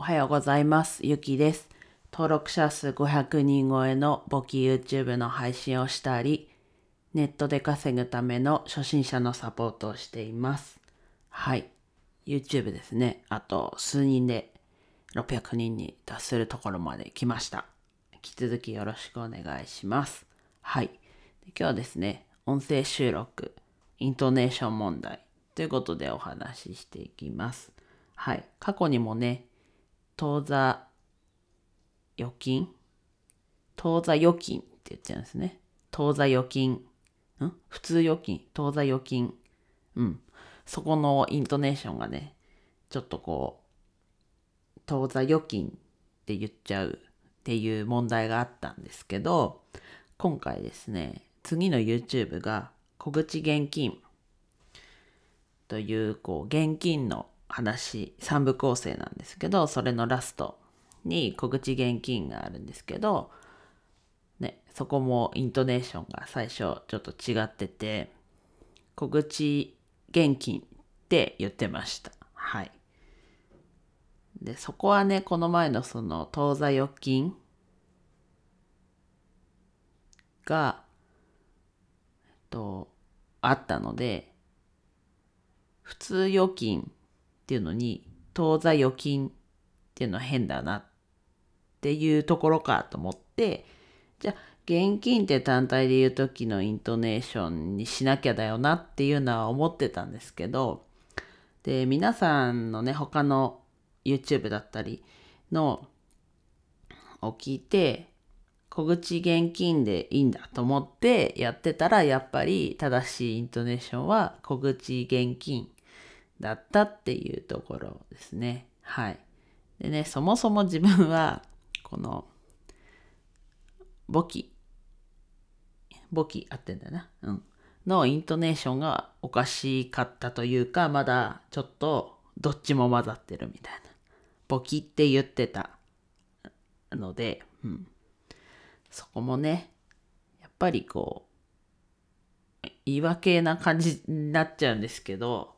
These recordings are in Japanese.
おはようございます。ゆきです。登録者数500人超えの簿記 YouTube の配信をしたり、ネットで稼ぐための初心者のサポートをしています。はい。YouTube ですね。あと数人で600人に達するところまで来ました。引き続きよろしくお願いします。はい。今日はですね、音声収録、イントネーション問題ということでお話ししていきます。はい。過去にもね、当座預金？当座預金って言っちゃうんですね。当座預金。ん？普通預金。当座預金。うん。そこのイントネーションがね、ちょっとこう、当座預金って言っちゃうっていう問題があったんですけど、今回ですね、次の YouTube が小口現金という、こう、現金の話、3部構成なんですけど、それのラストに小口現金があるんですけど、ね、そこもイントネーションが最初ちょっと違ってて、小口現金って言ってました。はい。で、そこはね、この前のその当座預金が、えっと、あったので、普通預金っていうのに、当座預金っていうのは変だなっていうところかと思って、じゃあ、現金って単体で言う時のイントネーションにしなきゃだよなっていうのは思ってたんですけど、で、皆さんのね、他の YouTube だったりのを聞いて、小口現金でいいんだと思ってやってたら、やっぱり正しいイントネーションは小口現金だったっていうところですね。はい。でね、そもそも自分は、この、簿記、簿記合ってんだな。うん。のイントネーションがおかしかったというか、まだちょっとどっちも混ざってるみたいな。簿記って言ってたので、うん。そこもね、やっぱりこう、言い訳な感じになっちゃうんですけど、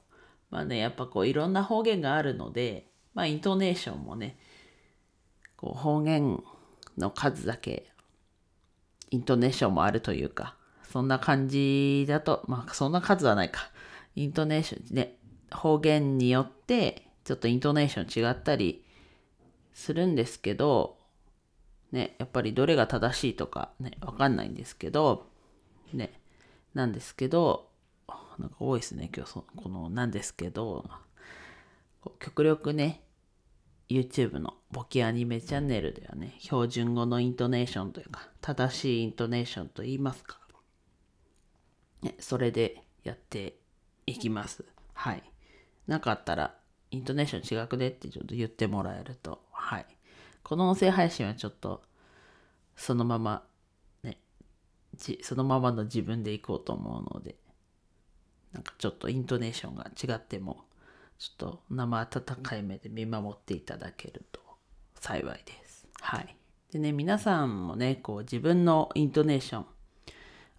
まあね、やっぱこういろんな方言があるので、まあイントネーションもね、こう方言の数だけイントネーションもあるというか、そんな感じだと、まあそんな数はないか。イントネーションね、方言によってちょっとイントネーション違ったりするんですけど、ね、やっぱりどれが正しいとかね、わかんないんですけど、ね、なんですけど、なんか多いですね、今日そこのなんですけど、極力ね、YouTube の簿記アニメチャンネルではね、標準語のイントネーションというか、正しいイントネーションと言いますか。ね、それでやっていきます。はい。なかったら、イントネーション違くねってちょっと言ってもらえると、はい。この音声配信はちょっと、そのまま、ね、じそのままの自分でいこうと思うので、ちょっとイントネーションが違っても、ちょっと生温かい目で見守っていただけると幸いです。はい。でね、皆さんもね、こう自分のイントネーション、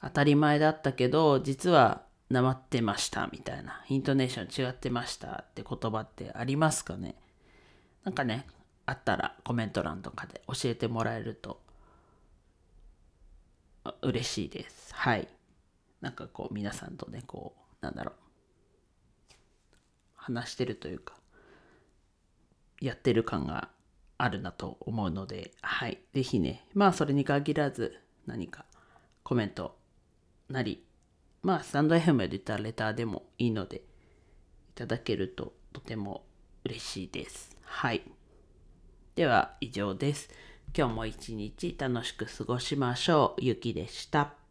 当たり前だったけど、実はなまってましたみたいな、イントネーション違ってましたって言葉ってありますかね？なんかね、あったらコメント欄とかで教えてもらえると嬉しいです。はい。なんかこう皆さんとね、こう、なんだろう。話してるというか、やってる感があるなと思うので、はい。ぜひね、まあそれに限らず何かコメントなり、まあスタンド FM で言ったらレターでもいいので、いただけるととても嬉しいです。はい。では以上です。今日も一日楽しく過ごしましょう。ゆきでした。